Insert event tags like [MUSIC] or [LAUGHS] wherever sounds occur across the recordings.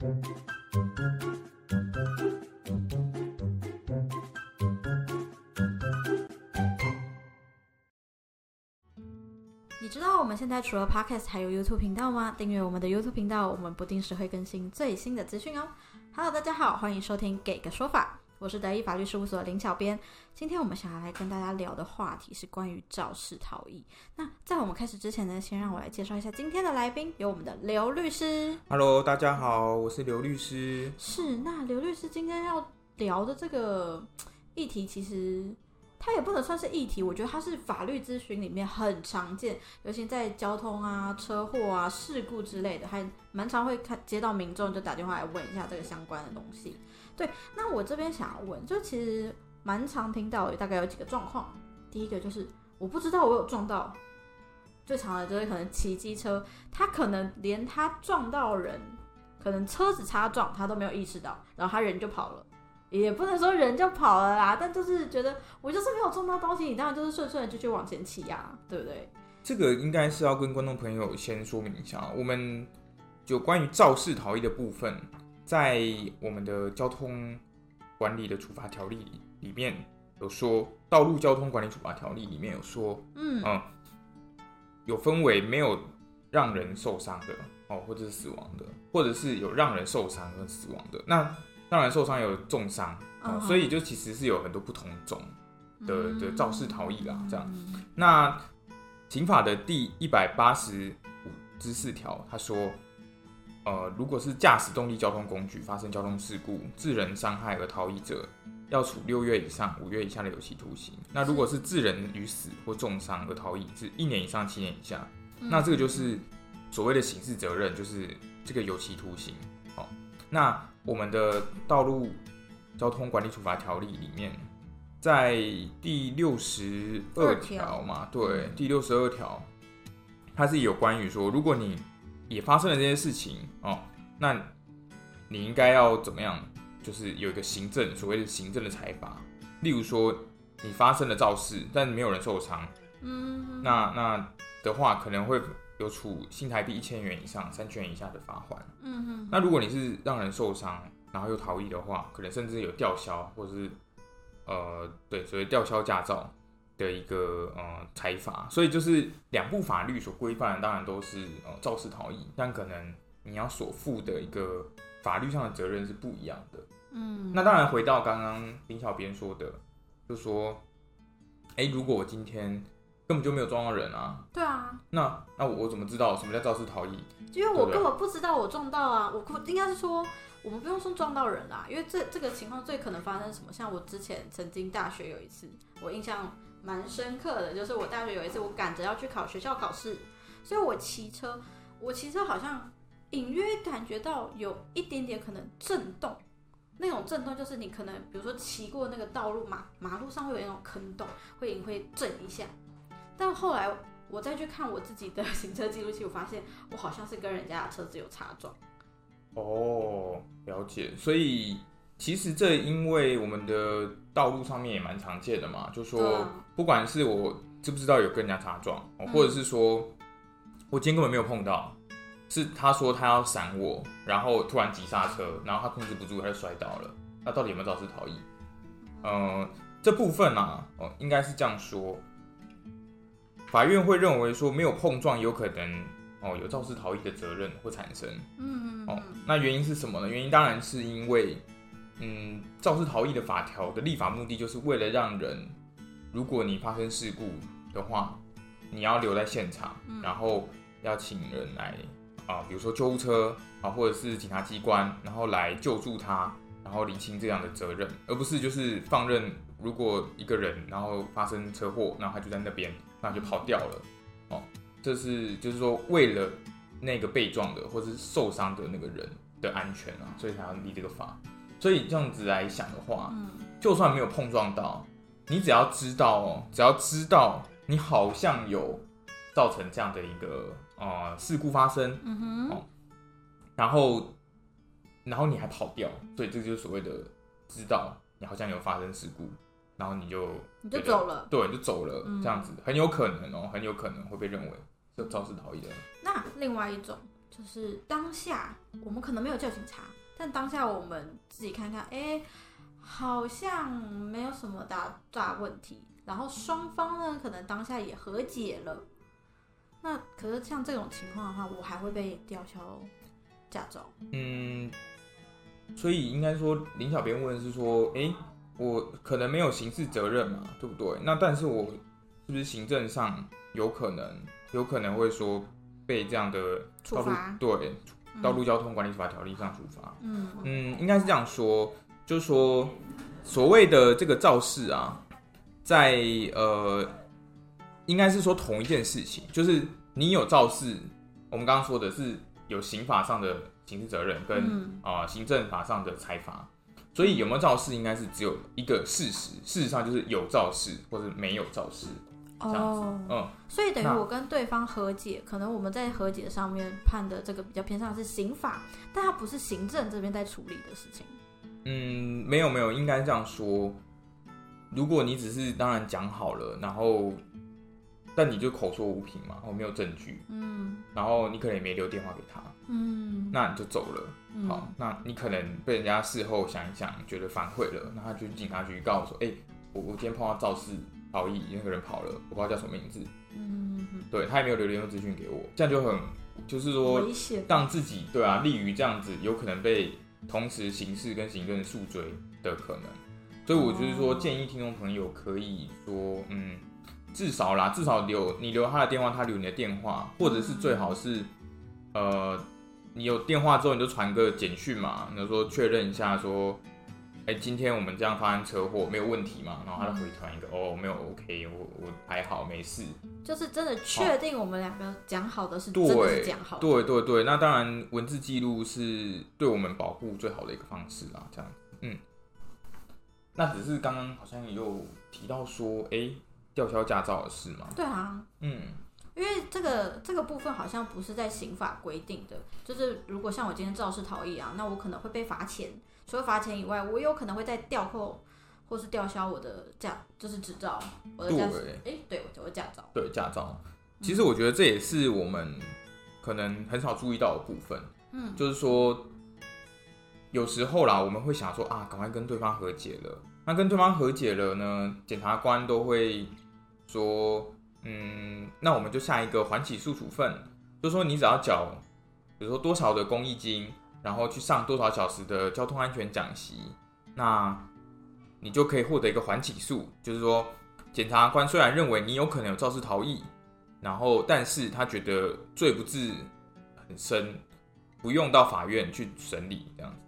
你知道我们现在除了 Podcast 还有 YouTube 频道吗？订阅我们的 YouTube 频道，我们不定时会更新最新的资讯哦。Hello，大家好，欢迎收听《给个说法》，我是德意法律事务所林小编。今天我们想要来跟大家聊的话题是关于肇事逃逸。那在我们开始之前呢，先让我来介绍一下今天的来宾，有我们的刘律师。Hello，大家好，我是刘律师。是，那刘律师今天要聊的这个议题，其实它也不能算是议题，我觉得它是法律咨询里面很常见，尤其在交通啊、车祸啊、事故之类的，还蛮常会看接到民众就打电话来问一下这个相关的东西。对，那我这边想要问，就其实蛮常听到，大概有几个状况。第一个就是我不知道我有撞到，最常的就是可能骑机车，他可能连他撞到人。可能车子擦撞，他都没有意识到，然后他人就跑了，也不能说人就跑了啦，但就是觉得我就是没有撞到东西，你当然就是顺顺的就去往前骑呀、对不对？这个应该是要跟观众朋友先说明一下，我们就关于肇事逃逸的部分，在我们的交通管理的处罚条例里面有说，《道路交通管理处罚条例》里面有说，嗯嗯，有分为没有让人受伤的哦，或者是死亡的，或者是有让人受伤跟死亡的。那让人受伤有重伤哦，所以就其实是有很多不同种的嗯的肇事逃逸啦，这样。那刑法的第一百八十五之四条，他说，呃，如果是驾驶动力交通工具发生交通事故致人伤害而逃逸者，要处六月以上五月以下的有期徒刑。那如果是致人于死或重伤而逃逸，是一年以上七年以下。嗯那这个就是所谓的刑事责任，就是这个有期徒刑。哦，那我们的道路交通管理处罚条例里面，在第六十二条嘛，对，第六十二条，它是有关于说，如果你也发生了这些事情哦，那你应该要怎么样？就是有一个行政所谓的行政的裁罚，例如说你发生了肇事，但没有人受伤，嗯，那那的话可能会有处新台币一千元以上三千元以下的罚款。嗯哼，那如果你是让人受伤，然后又逃逸的话，可能甚至有吊销或者是呃对，所谓吊销驾照的一个呃裁罚。所以就是两部法律所规范的，当然都是呃肇事逃逸，但可能你要所负的一个法律上的责任是不一样的。嗯，那当然，回到刚刚林小编说的，就说，哎、如果我今天根本就没有撞到人啊，对啊，那那我我怎么知道什么叫肇事逃逸？因为我根本不知道我撞到啊，我应该是说。我们不用说撞到人啦，因为这这个情况最可能发生什么？像我之前曾经大学有一次，我印象蛮深刻的，就是我大学有一次我赶着要去考学校考试，所以我骑车，我骑车好像隐约感觉到有一点点可能震动，那种震动就是你可能比如说骑过那个道路马马路上会有那种坑洞，会你会震一下，但后来我再去看我自己的 [LAUGHS] 行车记录器，我发现我好像是跟人家的车子有擦撞。哦，了解。所以其实这因为我们的道路上面也蛮常见的嘛，就说啊不管是我知不知道有跟人家擦撞，或者是说我今天根本没有碰到，是他说他要闪我，然后突然急刹车，然后他控制不住，他就摔倒了。那到底有没有肇事逃逸？呃，这部分啊，哦，应该是这样说。法院会认为说没有碰撞有可能哦有肇事逃逸的责任会产生。嗯哦，那原因是什么呢？原因当然是因为，嗯，肇事逃逸的法条的立法目的就是为了让人，如果你发生事故的话，你要留在现场，嗯然后要请人来啊，比如说救护车啊，或者是警察机关，然后来救助他，然后厘清这样的责任，而不是就是放任，如果一个人然后发生车祸，然后他就在那边，那就跑掉了，哦，这是就是说为了那个被撞的或者是受伤的那个人的安全啊，所以才要立这个法。所以这样子来想的话，嗯就算没有碰撞到，你只要知道哦，只要知道你好像有造成这样的一个呃事故发生，嗯哼，哦然后然后你还跑掉，所以这就是所谓的知道你好像有发生事故，然后你就你就走了。对，你就走了，嗯这样子很有可能哦，很有可能会被认为是肇事逃逸的。那另外一种就是当下我们可能没有叫警察，但当下我们自己看看，哎、好像没有什么大大问题。然后双方呢，可能当下也和解了。那可是像这种情况的话，我还会被吊销驾照。嗯，所以应该说林小编问是说，诶，我可能没有刑事责任嘛，对不对？那但是我是不是行政上有可能有可能会说被这样的道路处罚对道路交通管理处罚条例上处罚？嗯嗯，应该是这样说，就是说所谓的这个肇事啊，在呃，应该是说同一件事情，就是你有肇事，我们刚刚说的是有刑法上的刑事责任跟嗯。啊、行政法上的裁罚，所以有没有肇事应该是只有一个事实，事实上就是有肇事或者没有肇事，这样子。哦，嗯，所以等于我跟对方和解，可能我们在和解上面判的这个比较偏向是刑法，但它不是行政这边在处理的事情。嗯，没有没有，应该这样说。如果你只是当然讲好了，然后但你就口说无凭嘛，然后没有证据，嗯然后你可能也没留电话给他，嗯，那你就走了。嗯好，那你可能被人家事后想一想，觉得反悔了，那他就去警察局告我说，哎、我我今天碰到肇事逃逸，那个人跑了，我不知道叫什么名字，嗯对他也没有留联络资讯给我，这样就很就是说。让自己对啊，利于这样子有可能被同时刑事跟行政诉追的可能。所以我就是说，哦建议听众朋友可以说，嗯，至少啦，至少留你留他的电话，他留你的电话，或者是最好是，呃，你有电话之后你就传个简讯嘛，你就说确认一下说，哎、今天我们这样发生车祸没有问题嘛？然后他就回传一个，哦，没有 OK，我我还好没事。就是真的确定我们两个讲好的是真的是讲好的。对对对，那当然文字记录是对我们保护最好的一个方式啦，这样，嗯。那只是刚刚好像也有提到说，哎、吊销驾照的事嘛，对啊，嗯，因为这个这个部分好像不是在刑法规定的，就是如果像我今天肇事逃逸啊，那我可能会被罚钱。除了罚钱以外，我有可能会再吊扣或是吊销我的驾，就是执照，我的驾驶，哎、对，我的驾照。对驾照，其实我觉得这也是我们可能很少注意到的部分，嗯就是说，有时候啦，我们会想说啊，赶快跟对方和解了。那跟对方和解了呢，检察官都会说，嗯，那我们就下一个缓起诉处分，就说你只要缴，比如说多少的公益金，然后去上多少小时的交通安全讲习，那你就可以获得一个缓起诉，就是说，检察官虽然认为你有可能有肇事逃逸，然后但是他觉得罪不至很深，不用到法院去审理这样子。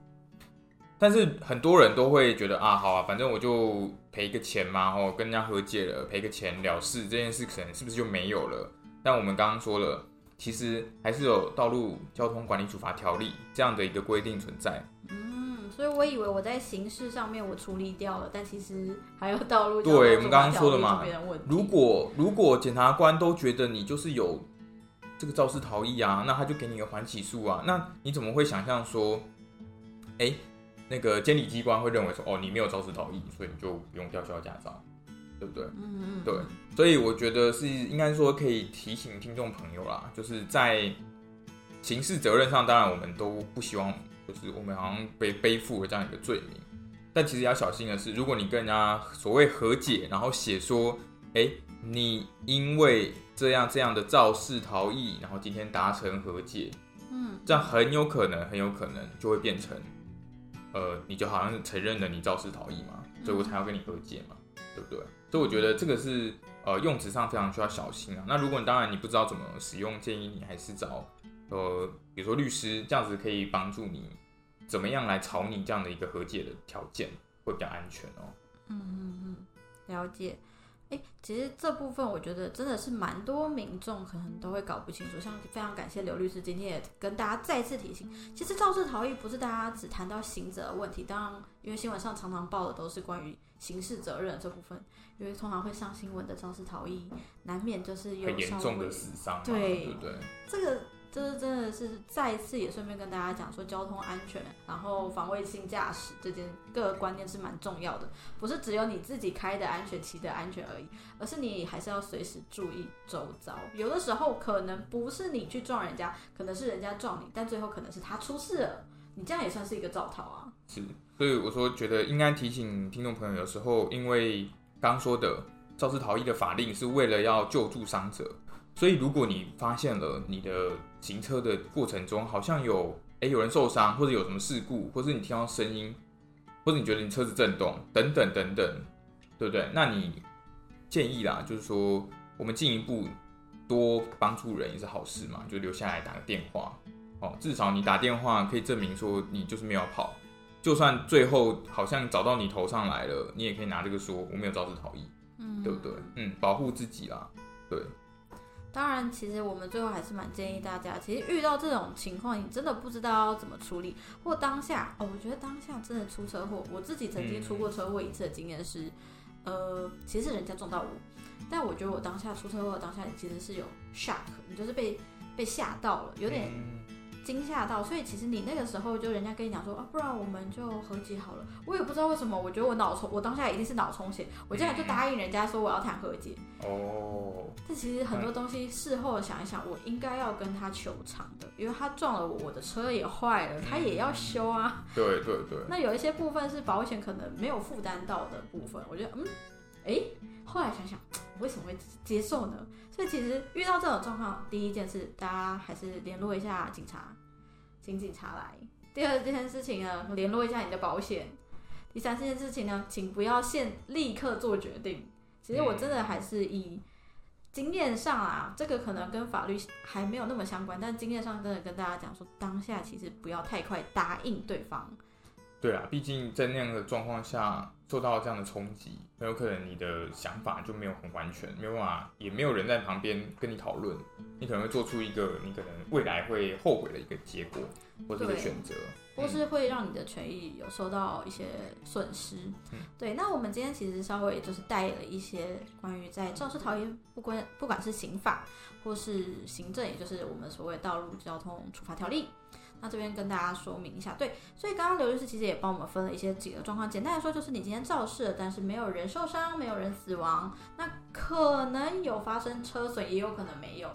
但是很多人都会觉得啊，好啊，反正我就赔个钱嘛，哦，跟人家和解了，赔个钱了事，这件事可能是不是就没有了？但我们刚刚说了，其实还是有道路交通管理处罚条例这样的一个规定存在。嗯，所以我以为我在刑事上面我处理掉了，但其实还有道路对我们刚刚说的嘛如果如果检察官都觉得你就是有这个肇事逃逸啊，那他就给你一个缓起诉啊，那你怎么会想象说，哎、那个监理机关会认为说，哦，你没有肇事逃逸，所以你就不用吊销驾照，对不对？嗯嗯，对，所以我觉得是应该说可以提醒听众朋友啦，就是在刑事责任上，当然我们都不希望，就是我们好像被背负了这样一个罪名。但其实要小心的是，如果你跟人家所谓和解，然后写说，哎、你因为这样这样的肇事逃逸，然后今天达成和解，嗯，这样很有可能，很有可能就会变成，呃，你就好像承认了你肇事逃逸嘛，所以我才要跟你和解嘛，对不对？所以我觉得这个是呃用词上非常需要小心啊。那如果你当然你不知道怎么使用，建议你还是找呃，比如说律师，这样子可以帮助你怎么样来草拟这样的一个和解的条件，会比较安全哦。嗯嗯嗯了解。哎、其实这部分我觉得真的是蛮多民众可能都会搞不清楚，像非常感谢刘律师今天也跟大家再次提醒，其实肇事逃逸不是大家只谈到刑责的问题，当然因为新闻上常常报的都是关于刑事责任这部分，因为通常会上新闻的肇事逃逸，难免就是有很严重的死伤，对对对？这个这是真的是再一次也顺便跟大家讲说，交通安全，然后防卫性驾驶这件各个观念是蛮重要的，不是只有你自己开的安全、骑的安全而已，而是你还是要随时注意周遭。有的时候可能不是你去撞人家，可能是人家撞你，但最后可能是他出事了，你这样也算是一个造逃啊。是，所以我说觉得应该提醒听众朋友，有时候因为刚说的肇事逃逸的法令是为了要救助伤者。所以，如果你发现了你的行车的过程中好像有哎有人受伤，或者有什么事故，或者你听到声音，或者你觉得你车子震动等等等等，对不对？那你建议啦，就是说我们进一步多帮助人也是好事嘛，就留下来打个电话哦，至少你打电话可以证明说你就是没有跑，就算最后好像找到你头上来了，你也可以拿这个说我没有肇事逃逸，嗯，对不对？嗯，保护自己啦，对。当然，其实我们最后还是蛮建议大家，其实遇到这种情况，你真的不知道要怎么处理，或当下哦，我觉得当下真的出车祸，我自己曾经出过车祸一次的经验是，呃，其实人家撞到我，但我觉得我当下出车祸当下你其实是有 shock，你就是被被吓到了，有点。惊吓到，所以其实你那个时候就人家跟你讲说啊，不然我们就和解好了。我也不知道为什么，我觉得我脑充，我当下一定是脑充血，我竟然就答应人家说我要谈和解。哦。但其实很多东西事后想一想，我应该要跟他求偿的，因为他撞了我，我的车也坏了，他也要修啊。对对对。那有一些部分是保险可能没有负担到的部分，我觉得嗯，哎，后来想想，为什么会接受呢？所以其实遇到这种状况，第一件事，大家还是联络一下警察，请警察来。第二件事情呢，联络一下你的保险。第三件事情呢，请不要现立刻做决定。其实我真的还是以经验上啊，这个可能跟法律还没有那么相关，但经验上真的跟大家讲说，当下其实不要太快答应对方。对啊，毕竟在那样的状况下。受到这样的冲击，很有可能你的想法就没有很完全，没有办法，也没有人在旁边跟你讨论，你可能会做出一个你可能未来会后悔的一个结果或者一个选择，或是会让你的权益有受到一些损失。对，那我们今天其实稍微就是带了一些关于在肇事逃逸，不管不管是刑法或是行政，也就是我们所谓道路交通处罚条例。那这边跟大家说明一下，对，所以刚刚刘律师其实也帮我们分了一些几个状况。简单来说，就是你今天肇事了，但是没有人受伤，没有人死亡，那可能有发生车损，也有可能没有。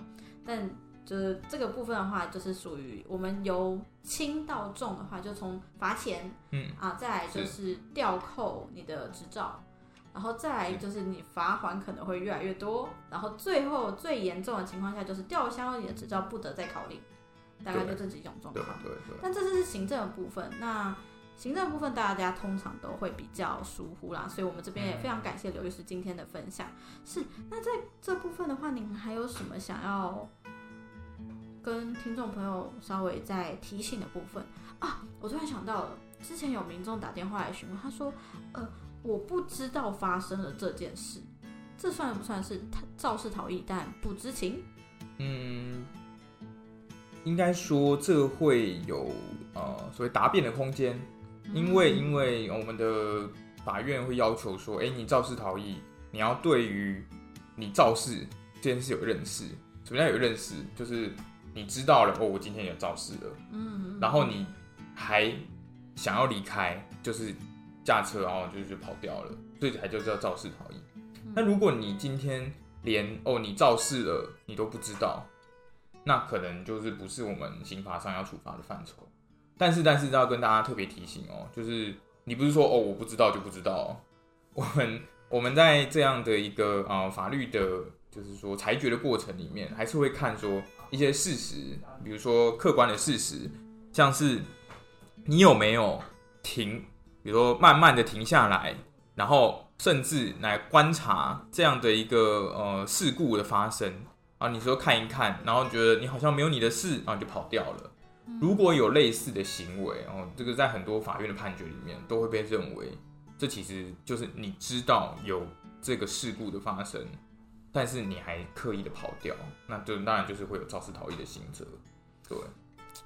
但就是这个部分的话，就是属于我们由轻到重的话，就从罚钱，嗯啊，再来就是吊扣你的执照，然后再来就是你罚款可能会越来越多，然后最后最严重的情况下就是吊销你的执照，不得再考虑。大概就这几种状况，对对对。但这是行政的部分，那行政部分大家通常都会比较疏忽啦，所以我们这边也非常感谢刘律师今天的分享。是，那在这部分的话，您还有什么想要跟听众朋友稍微再提醒的部分啊？我突然想到了，之前有民众打电话来询问，他说：“呃，我不知道发生了这件事，这算不算是他肇事逃逸但不知情？”嗯。应该说，这会有呃所谓答辩的空间，因为因为我们的法院会要求说，哎，你肇事逃逸，你要对于你肇事这件事有认识。什么叫有认识？就是你知道了哦，我今天有肇事了，嗯，然后你还想要离开，就是驾车然后就是跑掉了，所以才就叫肇事逃逸。那如果你今天连哦你肇事了你都不知道。那可能就是不是我们刑法上要处罚的范畴，但是但是要跟大家特别提醒哦，就是你不是说哦我不知道就不知道，我们我们在这样的一个啊法律的，就是说裁决的过程里面，还是会看说一些事实，比如说客观的事实，像是你有没有停，比如说慢慢的停下来，然后甚至来观察这样的一个呃事故的发生。啊，你说看一看，然后觉得你好像没有你的事，然后就跑掉了。如果有类似的行为，哦，这个在很多法院的判决里面都会被认为，这其实就是你知道有这个事故的发生，但是你还刻意的跑掉，那就当然就是会有肇事逃逸的刑责。对，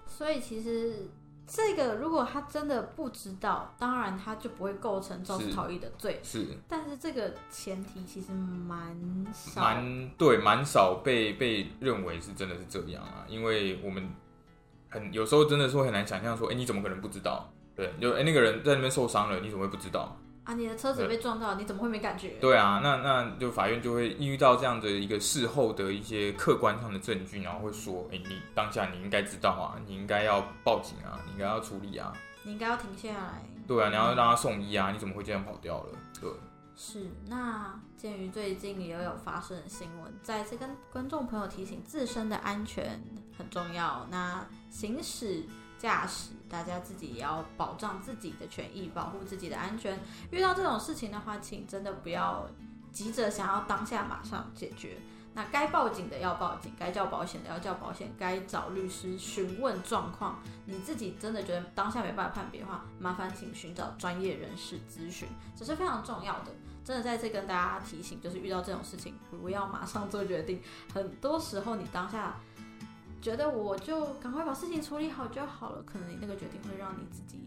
所以其实这个如果他真的不知道，当然他就不会构成肇事逃逸的罪。是但是这个前提其实蛮少，蛮对，蛮少被被认为是真的是这样啊，因为我们很有时候真的是会很难想象说，哎、你怎么可能不知道？对，就哎、那个人在那边受伤了，你怎么会不知道？啊，你的车子被撞到，你怎么会没感觉？对啊，那那就法院就会遇到这样的一个事后的一些客观上的证据，然后会说，哎、你当下你应该知道啊，你应该要报警啊，你应该要处理啊，你应该要停下来。对啊，你要让他送医啊，你怎么会这样跑掉了？对，是，那鉴于最近也有发生的新闻，再次跟观众朋友提醒，自身的安全很重要。那行驶、驾驶，大家自己也要保障自己的权益，保护自己的安全。遇到这种事情的话，请真的不要急着想要当下马上解决。那该报警的要报警，该叫保险的要叫保险，该找律师询问状况。你自己真的觉得当下没办法判别的话，麻烦请寻找专业人士咨询，这是非常重要的。真的在这跟大家提醒，就是遇到这种事情，不要马上做决定。很多时候你当下觉得我就赶快把事情处理好就好了，可能你那个决定会让你自己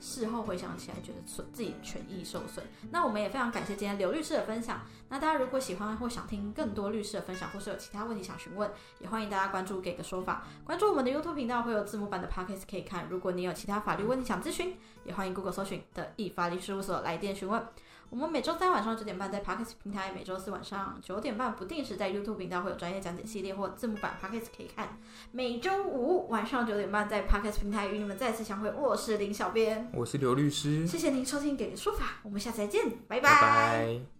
事后回想起来觉得损自己权益受损。那我们也非常感谢今天刘律师的分享。那大家如果喜欢或想听更多律师的分享，或是有其他问题想询问，也欢迎大家关注给个说法。关注我们的 YouTube 频道会有字幕版的 Podcast 可以看。如果你有其他法律问题想咨询，也欢迎 Google 搜寻的易法律事务所来电询问。我们每周三晚上九点半在 Podcast 平台，每周四晚上九点半不定时在 YouTube 频道会有专业讲解系列或字幕版 Podcast 可以看。每周五晚上九点半在 Podcast 平台与你们再次相会。我是林小编，我是刘律师，谢谢您收听《给个说法》，我们下次再见，拜拜拜